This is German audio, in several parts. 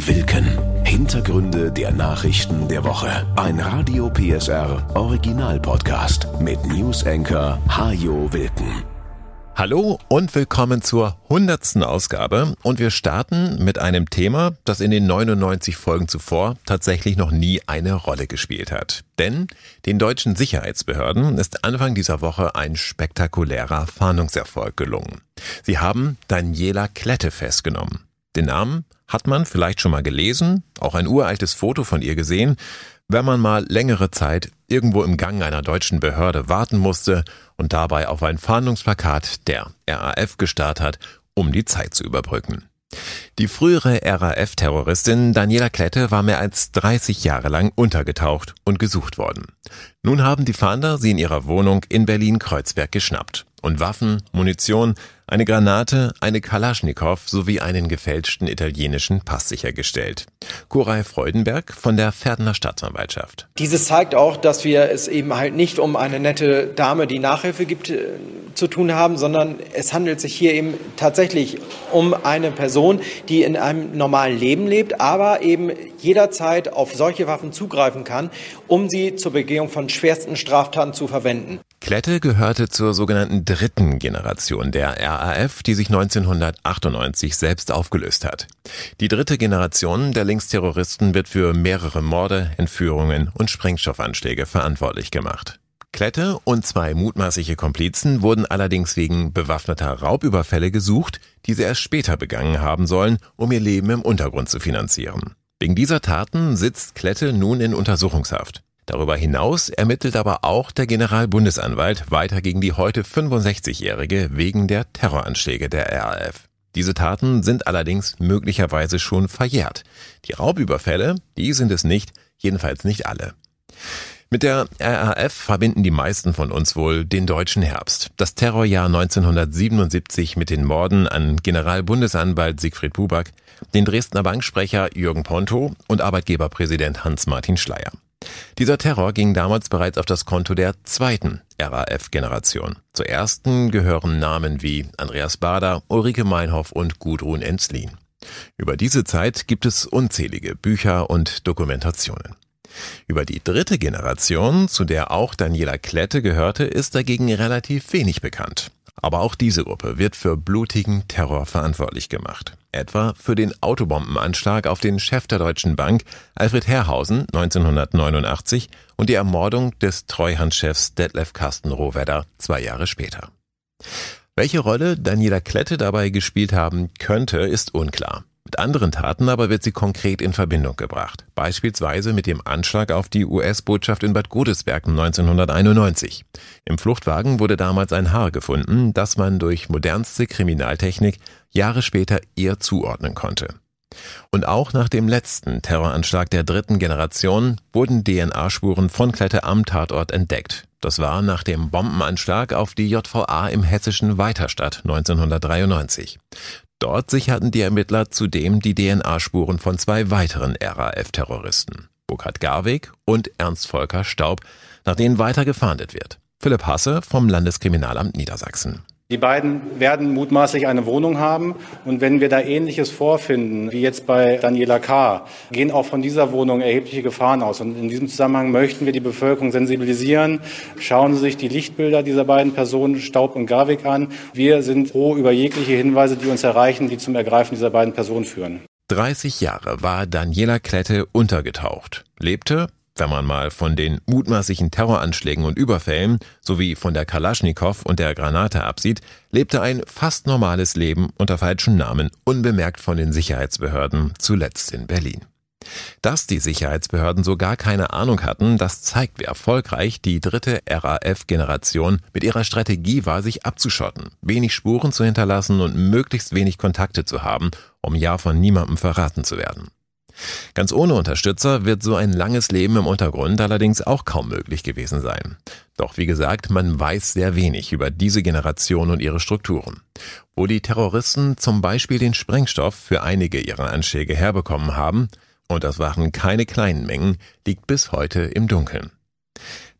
Wilken. Hintergründe der Nachrichten der Woche. Ein Radio PSR Original Podcast mit News Anchor Hajo Wilken. Hallo und willkommen zur hundertsten Ausgabe und wir starten mit einem Thema, das in den 99 Folgen zuvor tatsächlich noch nie eine Rolle gespielt hat. Denn den deutschen Sicherheitsbehörden ist Anfang dieser Woche ein spektakulärer Fahndungserfolg gelungen. Sie haben Daniela Klette festgenommen. Den Namen hat man vielleicht schon mal gelesen, auch ein uraltes Foto von ihr gesehen, wenn man mal längere Zeit irgendwo im Gang einer deutschen Behörde warten musste und dabei auf ein Fahndungsplakat der RAF gestarrt hat, um die Zeit zu überbrücken. Die frühere RAF-Terroristin Daniela Klette war mehr als 30 Jahre lang untergetaucht und gesucht worden. Nun haben die Fahnder sie in ihrer Wohnung in Berlin-Kreuzberg geschnappt und Waffen, Munition, eine Granate, eine Kalaschnikow sowie einen gefälschten italienischen Pass sichergestellt. Koray Freudenberg von der Pferdener Staatsanwaltschaft. Dieses zeigt auch, dass wir es eben halt nicht um eine nette Dame, die Nachhilfe gibt, äh, zu tun haben, sondern es handelt sich hier eben tatsächlich um eine Person, die in einem normalen Leben lebt, aber eben jederzeit auf solche Waffen zugreifen kann, um sie zur Begehung von schwersten Straftaten zu verwenden. Klette gehörte zur sogenannten dritten Generation der RAF, die sich 1998 selbst aufgelöst hat. Die dritte Generation der Linksterroristen wird für mehrere Morde, Entführungen und Sprengstoffanschläge verantwortlich gemacht. Klette und zwei mutmaßliche Komplizen wurden allerdings wegen bewaffneter Raubüberfälle gesucht, die sie erst später begangen haben sollen, um ihr Leben im Untergrund zu finanzieren. Wegen dieser Taten sitzt Klette nun in Untersuchungshaft. Darüber hinaus ermittelt aber auch der Generalbundesanwalt weiter gegen die heute 65-Jährige wegen der Terroranschläge der RAF. Diese Taten sind allerdings möglicherweise schon verjährt. Die Raubüberfälle, die sind es nicht, jedenfalls nicht alle. Mit der RAF verbinden die meisten von uns wohl den deutschen Herbst. Das Terrorjahr 1977 mit den Morden an Generalbundesanwalt Siegfried Buback, den Dresdner Banksprecher Jürgen Ponto und Arbeitgeberpräsident Hans-Martin Schleyer. Dieser Terror ging damals bereits auf das Konto der zweiten RAF-Generation. Zur ersten gehören Namen wie Andreas Bader, Ulrike Meinhoff und Gudrun Enzlin. Über diese Zeit gibt es unzählige Bücher und Dokumentationen. Über die dritte Generation, zu der auch Daniela Klette gehörte, ist dagegen relativ wenig bekannt. Aber auch diese Gruppe wird für blutigen Terror verantwortlich gemacht. Etwa für den Autobombenanschlag auf den Chef der Deutschen Bank, Alfred Herrhausen, 1989 und die Ermordung des Treuhandchefs Detlef Carsten Rohwedder zwei Jahre später. Welche Rolle Daniela Klette dabei gespielt haben könnte, ist unklar. Mit anderen Taten aber wird sie konkret in Verbindung gebracht, beispielsweise mit dem Anschlag auf die US-Botschaft in Bad Godesberg 1991. Im Fluchtwagen wurde damals ein Haar gefunden, das man durch modernste Kriminaltechnik Jahre später ihr zuordnen konnte. Und auch nach dem letzten Terroranschlag der dritten Generation wurden DNA-Spuren von Klette am Tatort entdeckt. Das war nach dem Bombenanschlag auf die JVA im hessischen Weiterstadt 1993. Dort sicherten die Ermittler zudem die DNA-Spuren von zwei weiteren RAF-Terroristen, Burkhard Garweg und Ernst Volker Staub, nach denen weiter gefahndet wird. Philipp Hasse vom Landeskriminalamt Niedersachsen. Die beiden werden mutmaßlich eine Wohnung haben. Und wenn wir da Ähnliches vorfinden, wie jetzt bei Daniela K., gehen auch von dieser Wohnung erhebliche Gefahren aus. Und in diesem Zusammenhang möchten wir die Bevölkerung sensibilisieren. Schauen Sie sich die Lichtbilder dieser beiden Personen, Staub und Garwig, an. Wir sind froh über jegliche Hinweise, die uns erreichen, die zum Ergreifen dieser beiden Personen führen. 30 Jahre war Daniela Klette untergetaucht, lebte wenn man mal von den mutmaßlichen Terroranschlägen und Überfällen sowie von der Kalaschnikow und der Granate absieht, lebte ein fast normales Leben unter falschen Namen, unbemerkt von den Sicherheitsbehörden, zuletzt in Berlin. Dass die Sicherheitsbehörden so gar keine Ahnung hatten, das zeigt, wie erfolgreich die dritte RAF-Generation mit ihrer Strategie war, sich abzuschotten, wenig Spuren zu hinterlassen und möglichst wenig Kontakte zu haben, um ja von niemandem verraten zu werden. Ganz ohne Unterstützer wird so ein langes Leben im Untergrund allerdings auch kaum möglich gewesen sein. Doch wie gesagt, man weiß sehr wenig über diese Generation und ihre Strukturen. Wo die Terroristen zum Beispiel den Sprengstoff für einige ihrer Anschläge herbekommen haben, und das waren keine kleinen Mengen, liegt bis heute im Dunkeln.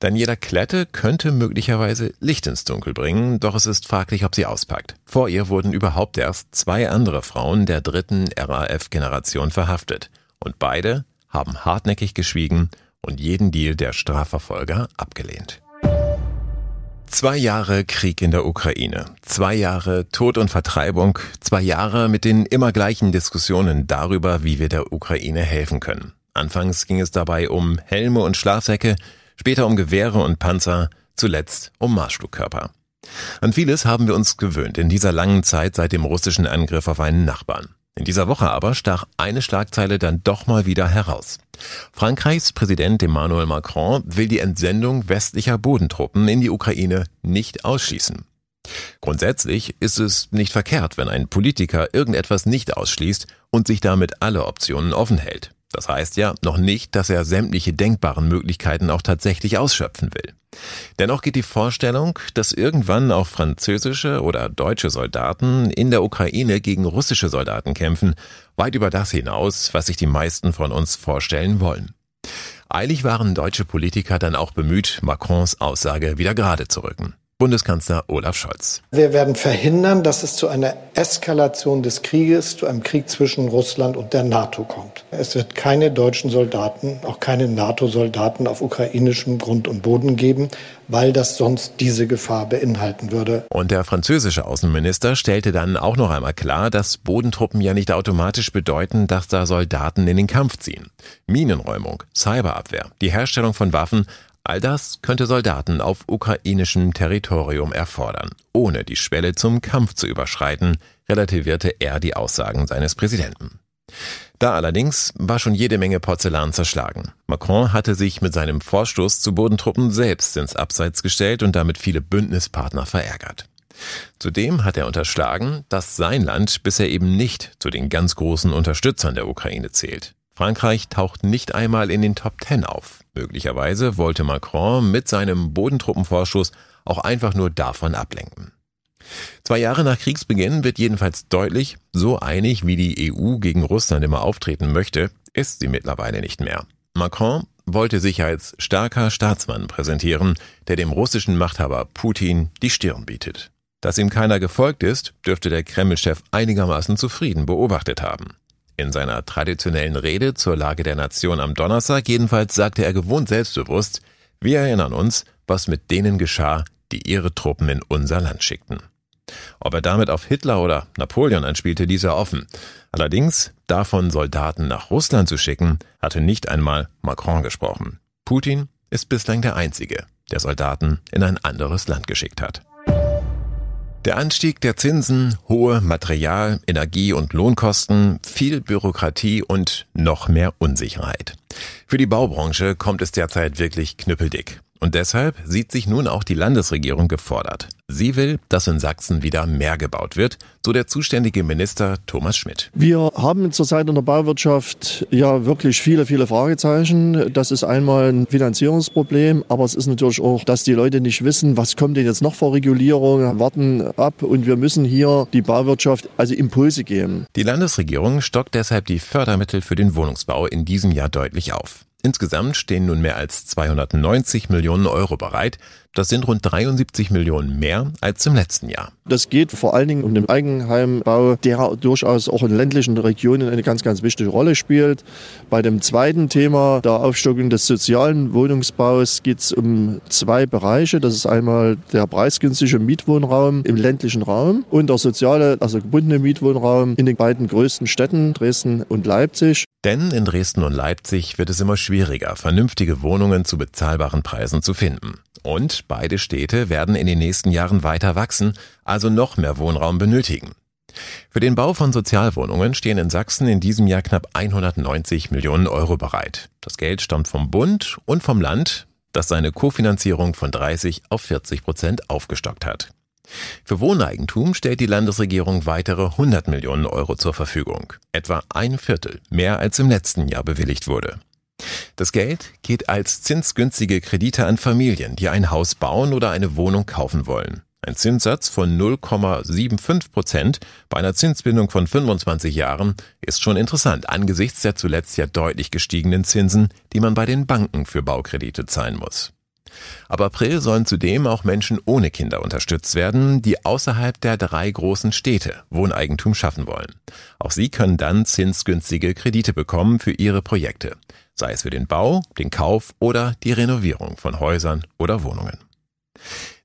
Daniela Klette könnte möglicherweise Licht ins Dunkel bringen, doch es ist fraglich, ob sie auspackt. Vor ihr wurden überhaupt erst zwei andere Frauen der dritten RAF-Generation verhaftet. Und beide haben hartnäckig geschwiegen und jeden Deal der Strafverfolger abgelehnt. Zwei Jahre Krieg in der Ukraine, zwei Jahre Tod und Vertreibung, zwei Jahre mit den immer gleichen Diskussionen darüber, wie wir der Ukraine helfen können. Anfangs ging es dabei um Helme und Schlafsäcke, später um Gewehre und Panzer, zuletzt um Marschflugkörper. An vieles haben wir uns gewöhnt in dieser langen Zeit seit dem russischen Angriff auf einen Nachbarn. In dieser Woche aber stach eine Schlagzeile dann doch mal wieder heraus. Frankreichs Präsident Emmanuel Macron will die Entsendung westlicher Bodentruppen in die Ukraine nicht ausschließen. Grundsätzlich ist es nicht verkehrt, wenn ein Politiker irgendetwas nicht ausschließt und sich damit alle Optionen offen hält. Das heißt ja noch nicht, dass er sämtliche denkbaren Möglichkeiten auch tatsächlich ausschöpfen will. Dennoch geht die Vorstellung, dass irgendwann auch französische oder deutsche Soldaten in der Ukraine gegen russische Soldaten kämpfen, weit über das hinaus, was sich die meisten von uns vorstellen wollen. Eilig waren deutsche Politiker dann auch bemüht, Macrons Aussage wieder gerade zu rücken. Bundeskanzler Olaf Scholz. Wir werden verhindern, dass es zu einer Eskalation des Krieges, zu einem Krieg zwischen Russland und der NATO kommt. Es wird keine deutschen Soldaten, auch keine NATO-Soldaten auf ukrainischem Grund und Boden geben, weil das sonst diese Gefahr beinhalten würde. Und der französische Außenminister stellte dann auch noch einmal klar, dass Bodentruppen ja nicht automatisch bedeuten, dass da Soldaten in den Kampf ziehen. Minenräumung, Cyberabwehr, die Herstellung von Waffen, All das könnte Soldaten auf ukrainischem Territorium erfordern, ohne die Schwelle zum Kampf zu überschreiten, relativierte er die Aussagen seines Präsidenten. Da allerdings war schon jede Menge Porzellan zerschlagen. Macron hatte sich mit seinem Vorstoß zu Bodentruppen selbst ins Abseits gestellt und damit viele Bündnispartner verärgert. Zudem hat er unterschlagen, dass sein Land bisher eben nicht zu den ganz großen Unterstützern der Ukraine zählt. Frankreich taucht nicht einmal in den Top Ten auf. Möglicherweise wollte Macron mit seinem Bodentruppenvorschuss auch einfach nur davon ablenken. Zwei Jahre nach Kriegsbeginn wird jedenfalls deutlich, so einig wie die EU gegen Russland immer auftreten möchte, ist sie mittlerweile nicht mehr. Macron wollte sich als starker Staatsmann präsentieren, der dem russischen Machthaber Putin die Stirn bietet. Dass ihm keiner gefolgt ist, dürfte der Kreml-Chef einigermaßen zufrieden beobachtet haben. In seiner traditionellen Rede zur Lage der Nation am Donnerstag jedenfalls sagte er gewohnt selbstbewusst, wir erinnern uns, was mit denen geschah, die ihre Truppen in unser Land schickten. Ob er damit auf Hitler oder Napoleon anspielte, ließ er offen. Allerdings, davon Soldaten nach Russland zu schicken, hatte nicht einmal Macron gesprochen. Putin ist bislang der Einzige, der Soldaten in ein anderes Land geschickt hat. Der Anstieg der Zinsen, hohe Material-, Energie- und Lohnkosten, viel Bürokratie und noch mehr Unsicherheit. Für die Baubranche kommt es derzeit wirklich knüppeldick. Und deshalb sieht sich nun auch die Landesregierung gefordert. Sie will, dass in Sachsen wieder mehr gebaut wird, so der zuständige Minister Thomas Schmidt. Wir haben zurzeit in der Bauwirtschaft ja wirklich viele, viele Fragezeichen. Das ist einmal ein Finanzierungsproblem, aber es ist natürlich auch, dass die Leute nicht wissen, was kommt denn jetzt noch vor Regulierung, warten ab und wir müssen hier die Bauwirtschaft also Impulse geben. Die Landesregierung stockt deshalb die Fördermittel für den Wohnungsbau in diesem Jahr deutlich auf. Insgesamt stehen nun mehr als 290 Millionen Euro bereit. Das sind rund 73 Millionen mehr als im letzten Jahr. Das geht vor allen Dingen um den Eigenheimbau, der durchaus auch in ländlichen Regionen eine ganz, ganz wichtige Rolle spielt. Bei dem zweiten Thema der Aufstockung des sozialen Wohnungsbaus geht es um zwei Bereiche. Das ist einmal der preisgünstige Mietwohnraum im ländlichen Raum und der soziale, also gebundene Mietwohnraum in den beiden größten Städten, Dresden und Leipzig. Denn in Dresden und Leipzig wird es immer schwieriger, vernünftige Wohnungen zu bezahlbaren Preisen zu finden. Und beide Städte werden in den nächsten Jahren weiter wachsen, also noch mehr Wohnraum benötigen. Für den Bau von Sozialwohnungen stehen in Sachsen in diesem Jahr knapp 190 Millionen Euro bereit. Das Geld stammt vom Bund und vom Land, das seine Kofinanzierung von 30 auf 40 Prozent aufgestockt hat. Für Wohneigentum stellt die Landesregierung weitere 100 Millionen Euro zur Verfügung, etwa ein Viertel mehr als im letzten Jahr bewilligt wurde. Das Geld geht als zinsgünstige Kredite an Familien, die ein Haus bauen oder eine Wohnung kaufen wollen. Ein Zinssatz von 0,75 Prozent bei einer Zinsbindung von 25 Jahren ist schon interessant angesichts der zuletzt ja deutlich gestiegenen Zinsen, die man bei den Banken für Baukredite zahlen muss. Ab April sollen zudem auch Menschen ohne Kinder unterstützt werden, die außerhalb der drei großen Städte Wohneigentum schaffen wollen. Auch sie können dann zinsgünstige Kredite bekommen für ihre Projekte, sei es für den Bau, den Kauf oder die Renovierung von Häusern oder Wohnungen.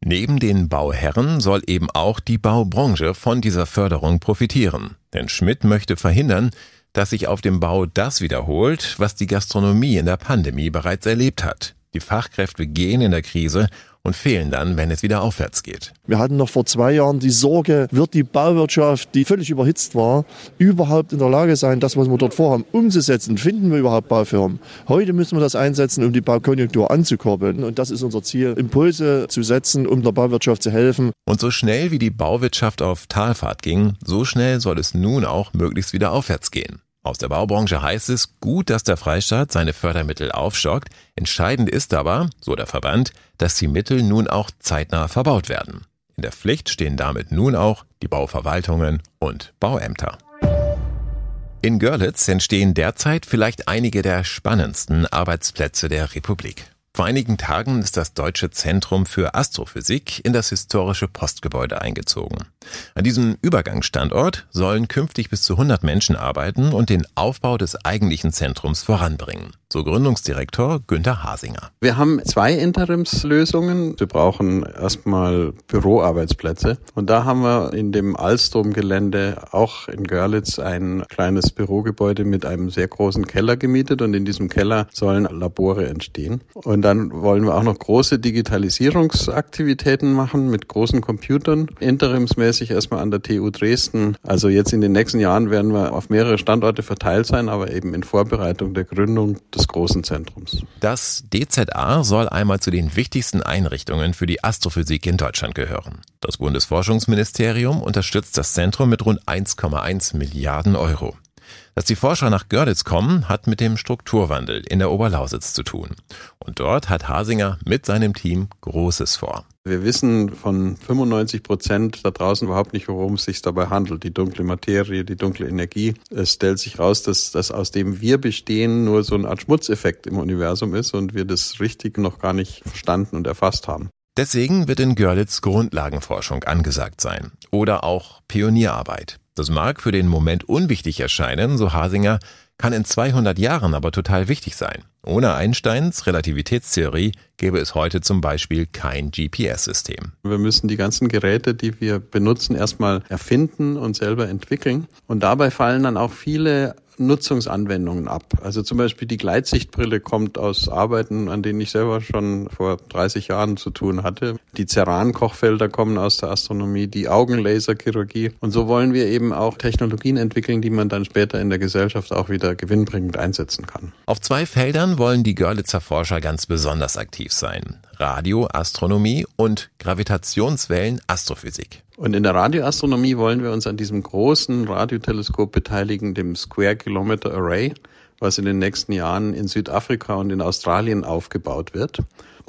Neben den Bauherren soll eben auch die Baubranche von dieser Förderung profitieren. Denn Schmidt möchte verhindern, dass sich auf dem Bau das wiederholt, was die Gastronomie in der Pandemie bereits erlebt hat. Die Fachkräfte gehen in der Krise und fehlen dann, wenn es wieder aufwärts geht. Wir hatten noch vor zwei Jahren die Sorge, wird die Bauwirtschaft, die völlig überhitzt war, überhaupt in der Lage sein, das, was wir dort vorhaben, umzusetzen? Finden wir überhaupt Baufirmen? Heute müssen wir das einsetzen, um die Baukonjunktur anzukurbeln. Und das ist unser Ziel, Impulse zu setzen, um der Bauwirtschaft zu helfen. Und so schnell wie die Bauwirtschaft auf Talfahrt ging, so schnell soll es nun auch möglichst wieder aufwärts gehen. Aus der Baubranche heißt es, gut, dass der Freistaat seine Fördermittel aufstockt. Entscheidend ist aber, so der Verband, dass die Mittel nun auch zeitnah verbaut werden. In der Pflicht stehen damit nun auch die Bauverwaltungen und Bauämter. In Görlitz entstehen derzeit vielleicht einige der spannendsten Arbeitsplätze der Republik. Vor einigen Tagen ist das Deutsche Zentrum für Astrophysik in das historische Postgebäude eingezogen. An diesem Übergangsstandort sollen künftig bis zu 100 Menschen arbeiten und den Aufbau des eigentlichen Zentrums voranbringen. So Gründungsdirektor Günther Hasinger. Wir haben zwei Interimslösungen. Wir brauchen erstmal Büroarbeitsplätze. Und da haben wir in dem Alstrom-Gelände auch in Görlitz ein kleines Bürogebäude mit einem sehr großen Keller gemietet. Und in diesem Keller sollen Labore entstehen. Und dann wollen wir auch noch große Digitalisierungsaktivitäten machen mit großen Computern. Interimsmäßig erstmal an der TU Dresden. Also jetzt in den nächsten Jahren werden wir auf mehrere Standorte verteilt sein, aber eben in Vorbereitung der Gründung des großen Zentrums. Das DZA soll einmal zu den wichtigsten Einrichtungen für die Astrophysik in Deutschland gehören. Das Bundesforschungsministerium unterstützt das Zentrum mit rund 1,1 Milliarden Euro. Dass die Forscher nach Görlitz kommen, hat mit dem Strukturwandel in der Oberlausitz zu tun. Und dort hat Hasinger mit seinem Team Großes vor. Wir wissen von 95 Prozent da draußen überhaupt nicht, worum es sich dabei handelt. Die dunkle Materie, die dunkle Energie. Es stellt sich raus, dass das aus dem wir bestehen nur so eine Art Schmutzeffekt im Universum ist und wir das richtig noch gar nicht verstanden und erfasst haben. Deswegen wird in Görlitz Grundlagenforschung angesagt sein oder auch Pionierarbeit. Das mag für den Moment unwichtig erscheinen, so Hasinger, kann in 200 Jahren aber total wichtig sein. Ohne Einsteins Relativitätstheorie gäbe es heute zum Beispiel kein GPS-System. Wir müssen die ganzen Geräte, die wir benutzen, erstmal erfinden und selber entwickeln. Und dabei fallen dann auch viele Nutzungsanwendungen ab. Also zum Beispiel die Gleitsichtbrille kommt aus Arbeiten, an denen ich selber schon vor 30 Jahren zu tun hatte. Die Ceran-Kochfelder kommen aus der Astronomie, die Augenlaserchirurgie. Und so wollen wir eben auch Technologien entwickeln, die man dann später in der Gesellschaft auch wieder gewinnbringend einsetzen kann. Auf zwei Feldern wollen die Görlitzer Forscher ganz besonders aktiv sein. Radioastronomie und Gravitationswellen Astrophysik. Und in der Radioastronomie wollen wir uns an diesem großen Radioteleskop beteiligen, dem Square Kilometer Array, was in den nächsten Jahren in Südafrika und in Australien aufgebaut wird.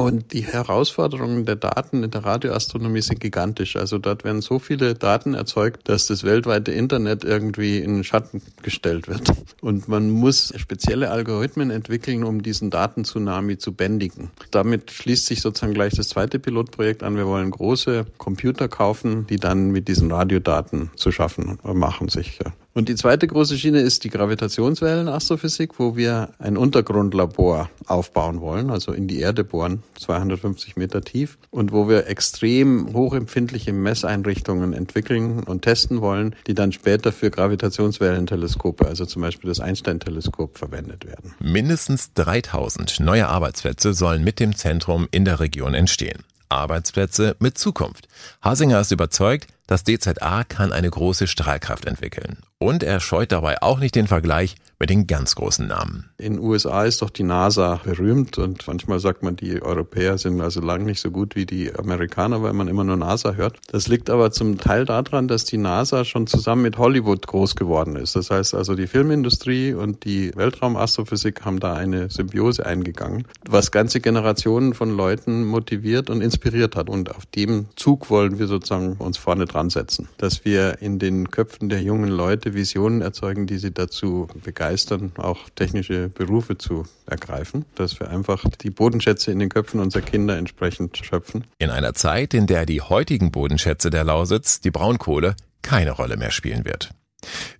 Und die Herausforderungen der Daten in der Radioastronomie sind gigantisch. Also dort werden so viele Daten erzeugt, dass das weltweite Internet irgendwie in den Schatten gestellt wird. Und man muss spezielle Algorithmen entwickeln, um diesen Datentsunami zu bändigen. Damit schließt sich sozusagen gleich das zweite Pilotprojekt an. Wir wollen große Computer kaufen, die dann mit diesen Radiodaten zu schaffen machen sich. Und die zweite große Schiene ist die Gravitationswellen-Astrophysik, wo wir ein Untergrundlabor aufbauen wollen, also in die Erde bohren, 250 Meter tief, und wo wir extrem hochempfindliche Messeinrichtungen entwickeln und testen wollen, die dann später für Gravitationswellenteleskope, also zum Beispiel das Einstein-Teleskop, verwendet werden. Mindestens 3000 neue Arbeitsplätze sollen mit dem Zentrum in der Region entstehen. Arbeitsplätze mit Zukunft. Hasinger ist überzeugt, das DZA kann eine große Strahlkraft entwickeln. Und er scheut dabei auch nicht den Vergleich mit den ganz großen Namen. In den USA ist doch die NASA berühmt und manchmal sagt man, die Europäer sind also lang nicht so gut wie die Amerikaner, weil man immer nur NASA hört. Das liegt aber zum Teil daran, dass die NASA schon zusammen mit Hollywood groß geworden ist. Das heißt also, die Filmindustrie und die Weltraumastrophysik haben da eine Symbiose eingegangen, was ganze Generationen von Leuten motiviert und inspiriert hat. Und auf dem Zug wollen wir sozusagen uns vorne dran setzen, dass wir in den Köpfen der jungen Leute Visionen erzeugen, die sie dazu begeistern, auch technische Berufe zu ergreifen, dass wir einfach die Bodenschätze in den Köpfen unserer Kinder entsprechend schöpfen. In einer Zeit, in der die heutigen Bodenschätze der Lausitz, die Braunkohle, keine Rolle mehr spielen wird.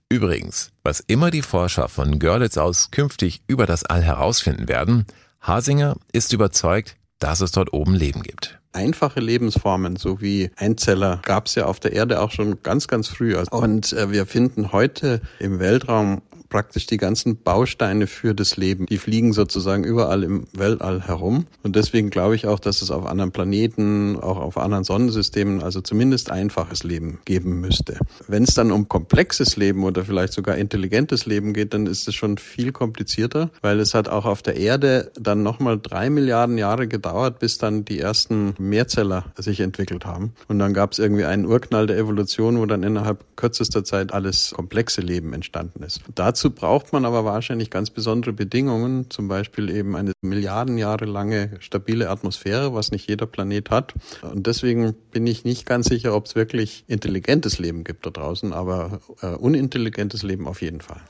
Übrigens, was immer die Forscher von Görlitz aus künftig über das All herausfinden werden, Hasinger ist überzeugt, dass es dort oben Leben gibt. Einfache Lebensformen, so wie Einzeller, gab es ja auf der Erde auch schon ganz, ganz früh. Und äh, wir finden heute im Weltraum praktisch die ganzen Bausteine für das Leben. Die fliegen sozusagen überall im Weltall herum. Und deswegen glaube ich auch, dass es auf anderen Planeten, auch auf anderen Sonnensystemen, also zumindest einfaches Leben geben müsste. Wenn es dann um komplexes Leben oder vielleicht sogar intelligentes Leben geht, dann ist es schon viel komplizierter, weil es hat auch auf der Erde dann nochmal drei Milliarden Jahre gedauert, bis dann die ersten Mehrzeller sich entwickelt haben. Und dann gab es irgendwie einen Urknall der Evolution, wo dann innerhalb kürzester Zeit alles komplexe Leben entstanden ist. Dazu Dazu braucht man aber wahrscheinlich ganz besondere Bedingungen, zum Beispiel eben eine Milliarden Jahre lange stabile Atmosphäre, was nicht jeder Planet hat. Und deswegen bin ich nicht ganz sicher, ob es wirklich intelligentes Leben gibt da draußen, aber äh, unintelligentes Leben auf jeden Fall.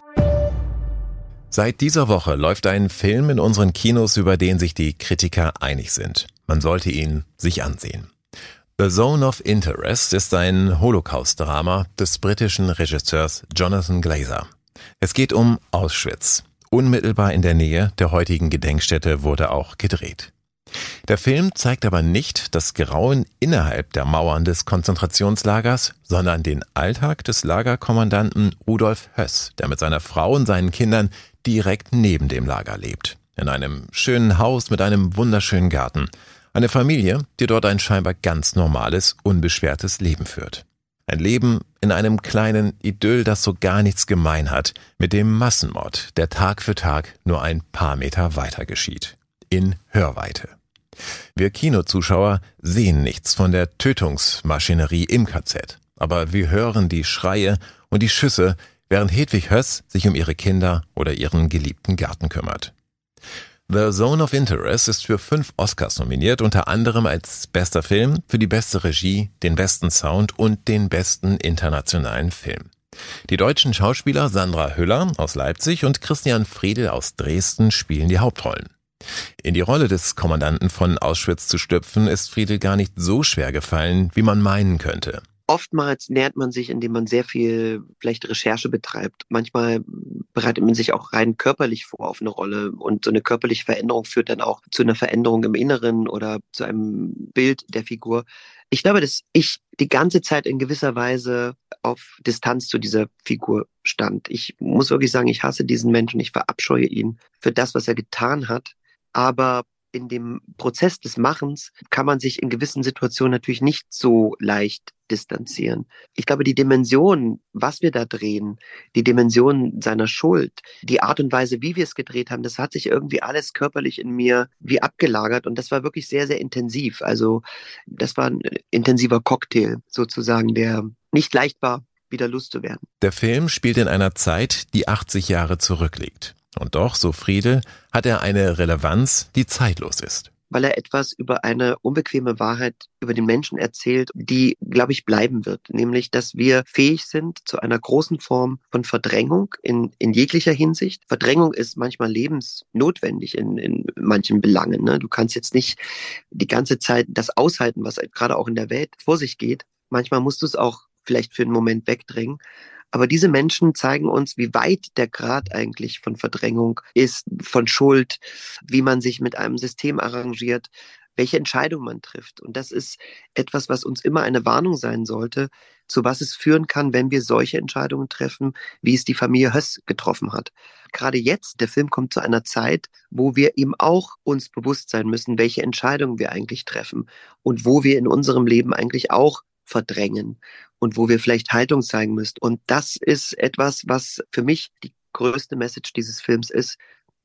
Seit dieser Woche läuft ein Film in unseren Kinos, über den sich die Kritiker einig sind. Man sollte ihn sich ansehen. The Zone of Interest ist ein Holocaust-Drama des britischen Regisseurs Jonathan Glazer. Es geht um Auschwitz. Unmittelbar in der Nähe der heutigen Gedenkstätte wurde auch gedreht. Der Film zeigt aber nicht das Grauen innerhalb der Mauern des Konzentrationslagers, sondern den Alltag des Lagerkommandanten Rudolf Höss, der mit seiner Frau und seinen Kindern direkt neben dem Lager lebt. In einem schönen Haus mit einem wunderschönen Garten. Eine Familie, die dort ein scheinbar ganz normales, unbeschwertes Leben führt. Ein Leben in einem kleinen Idyll, das so gar nichts gemein hat mit dem Massenmord, der Tag für Tag nur ein paar Meter weiter geschieht. In Hörweite. Wir Kinozuschauer sehen nichts von der Tötungsmaschinerie im KZ, aber wir hören die Schreie und die Schüsse, während Hedwig Höss sich um ihre Kinder oder ihren geliebten Garten kümmert. The Zone of Interest ist für fünf Oscars nominiert, unter anderem als bester Film, für die beste Regie, den besten Sound und den besten internationalen Film. Die deutschen Schauspieler Sandra Hüller aus Leipzig und Christian Friedel aus Dresden spielen die Hauptrollen. In die Rolle des Kommandanten von Auschwitz zu schlüpfen, ist Friedel gar nicht so schwer gefallen, wie man meinen könnte. Oftmals nährt man sich, indem man sehr viel vielleicht Recherche betreibt. Manchmal bereitet man sich auch rein körperlich vor auf eine Rolle und so eine körperliche Veränderung führt dann auch zu einer Veränderung im Inneren oder zu einem Bild der Figur. Ich glaube, dass ich die ganze Zeit in gewisser Weise auf Distanz zu dieser Figur stand. Ich muss wirklich sagen, ich hasse diesen Menschen, ich verabscheue ihn für das, was er getan hat. Aber in dem Prozess des Machens kann man sich in gewissen Situationen natürlich nicht so leicht distanzieren. Ich glaube, die Dimension, was wir da drehen, die Dimension seiner Schuld, die Art und Weise, wie wir es gedreht haben, das hat sich irgendwie alles körperlich in mir wie abgelagert und das war wirklich sehr, sehr intensiv. Also das war ein intensiver Cocktail sozusagen, der nicht leicht war, wieder Lust zu werden. Der Film spielt in einer Zeit, die 80 Jahre zurückliegt. Und doch, so Friedel, hat er eine Relevanz, die zeitlos ist. Weil er etwas über eine unbequeme Wahrheit über den Menschen erzählt, die, glaube ich, bleiben wird. Nämlich, dass wir fähig sind zu einer großen Form von Verdrängung in, in jeglicher Hinsicht. Verdrängung ist manchmal lebensnotwendig in, in manchen Belangen. Ne? Du kannst jetzt nicht die ganze Zeit das aushalten, was gerade auch in der Welt vor sich geht. Manchmal musst du es auch vielleicht für einen Moment wegdrängen. Aber diese Menschen zeigen uns, wie weit der Grad eigentlich von Verdrängung ist, von Schuld, wie man sich mit einem System arrangiert, welche Entscheidung man trifft. Und das ist etwas, was uns immer eine Warnung sein sollte, zu was es führen kann, wenn wir solche Entscheidungen treffen, wie es die Familie Höss getroffen hat. Gerade jetzt, der Film kommt zu einer Zeit, wo wir eben auch uns bewusst sein müssen, welche Entscheidungen wir eigentlich treffen und wo wir in unserem Leben eigentlich auch verdrängen und wo wir vielleicht Haltung zeigen müssen. Und das ist etwas, was für mich die größte Message dieses Films ist,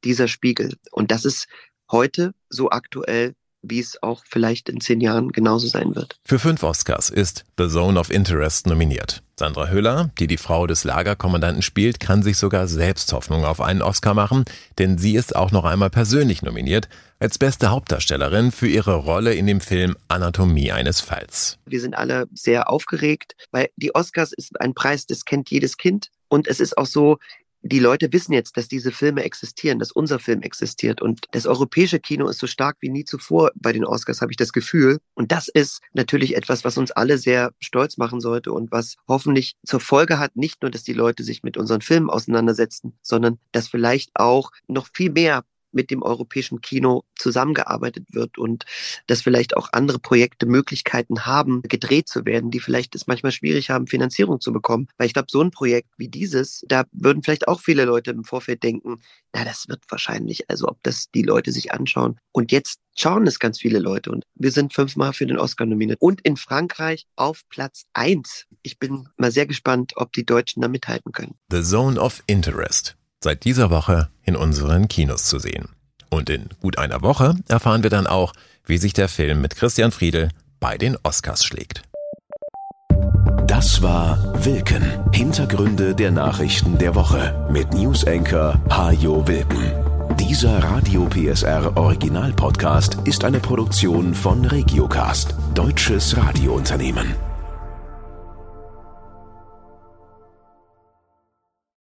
dieser Spiegel. Und das ist heute so aktuell wie es auch vielleicht in zehn Jahren genauso sein wird. Für fünf Oscars ist The Zone of Interest nominiert. Sandra Hüller, die die Frau des Lagerkommandanten spielt, kann sich sogar selbst Hoffnung auf einen Oscar machen, denn sie ist auch noch einmal persönlich nominiert als beste Hauptdarstellerin für ihre Rolle in dem Film Anatomie eines Falls. Wir sind alle sehr aufgeregt, weil die Oscars ist ein Preis, das kennt jedes Kind. Und es ist auch so, die Leute wissen jetzt, dass diese Filme existieren, dass unser Film existiert. Und das europäische Kino ist so stark wie nie zuvor bei den Oscars, habe ich das Gefühl. Und das ist natürlich etwas, was uns alle sehr stolz machen sollte und was hoffentlich zur Folge hat, nicht nur, dass die Leute sich mit unseren Filmen auseinandersetzen, sondern dass vielleicht auch noch viel mehr mit dem europäischen Kino zusammengearbeitet wird und dass vielleicht auch andere Projekte Möglichkeiten haben, gedreht zu werden, die vielleicht es manchmal schwierig haben, Finanzierung zu bekommen. Weil ich glaube, so ein Projekt wie dieses, da würden vielleicht auch viele Leute im Vorfeld denken, na, das wird wahrscheinlich, also ob das die Leute sich anschauen. Und jetzt schauen es ganz viele Leute und wir sind fünfmal für den Oscar nominiert. Und in Frankreich auf Platz eins. Ich bin mal sehr gespannt, ob die Deutschen da mithalten können. The Zone of Interest seit dieser Woche in unseren Kinos zu sehen. Und in gut einer Woche erfahren wir dann auch, wie sich der Film mit Christian Friedel bei den Oscars schlägt. Das war Wilken. Hintergründe der Nachrichten der Woche mit Newsenker Hajo Wilken. Dieser Radio PSR Original Podcast ist eine Produktion von Regiocast, deutsches Radiounternehmen.